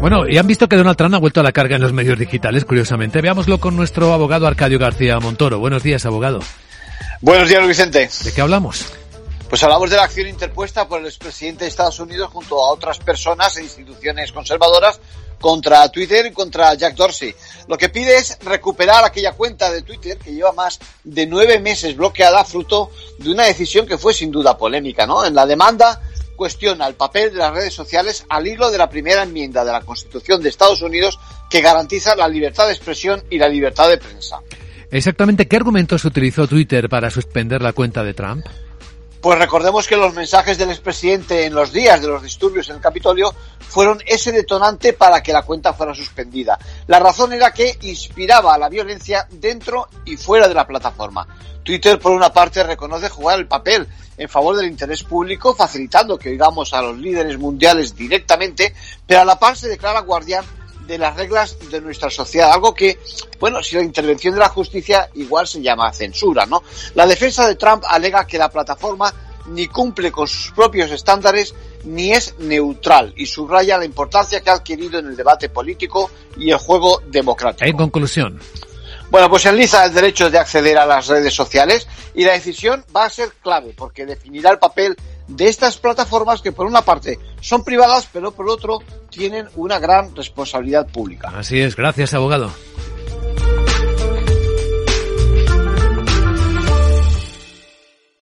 Bueno, y han visto que Donald Trump ha vuelto a la carga en los medios digitales, curiosamente. Veámoslo con nuestro abogado Arcadio García Montoro. Buenos días, abogado. Buenos días, Vicente. ¿De qué hablamos? Pues hablamos de la acción interpuesta por el expresidente de Estados Unidos junto a otras personas e instituciones conservadoras contra Twitter y contra Jack Dorsey. Lo que pide es recuperar aquella cuenta de Twitter que lleva más de nueve meses bloqueada fruto de una decisión que fue sin duda polémica, ¿no? En la demanda cuestiona el papel de las redes sociales al hilo de la primera enmienda de la Constitución de Estados Unidos que garantiza la libertad de expresión y la libertad de prensa. Exactamente, ¿qué argumentos utilizó Twitter para suspender la cuenta de Trump? Pues recordemos que los mensajes del expresidente en los días de los disturbios en el Capitolio fueron ese detonante para que la cuenta fuera suspendida. La razón era que inspiraba la violencia dentro y fuera de la plataforma. Twitter, por una parte, reconoce jugar el papel en favor del interés público, facilitando que oigamos a los líderes mundiales directamente, pero a la par se declara guardián de las reglas de nuestra sociedad, algo que, bueno, si la intervención de la justicia igual se llama censura, ¿no? La defensa de Trump alega que la plataforma ni cumple con sus propios estándares ni es neutral y subraya la importancia que ha adquirido en el debate político y el juego democrático. En conclusión. Bueno, pues enliza el derecho de acceder a las redes sociales y la decisión va a ser clave porque definirá el papel de estas plataformas que por una parte son privadas pero por otro tienen una gran responsabilidad pública. Así es, gracias abogado.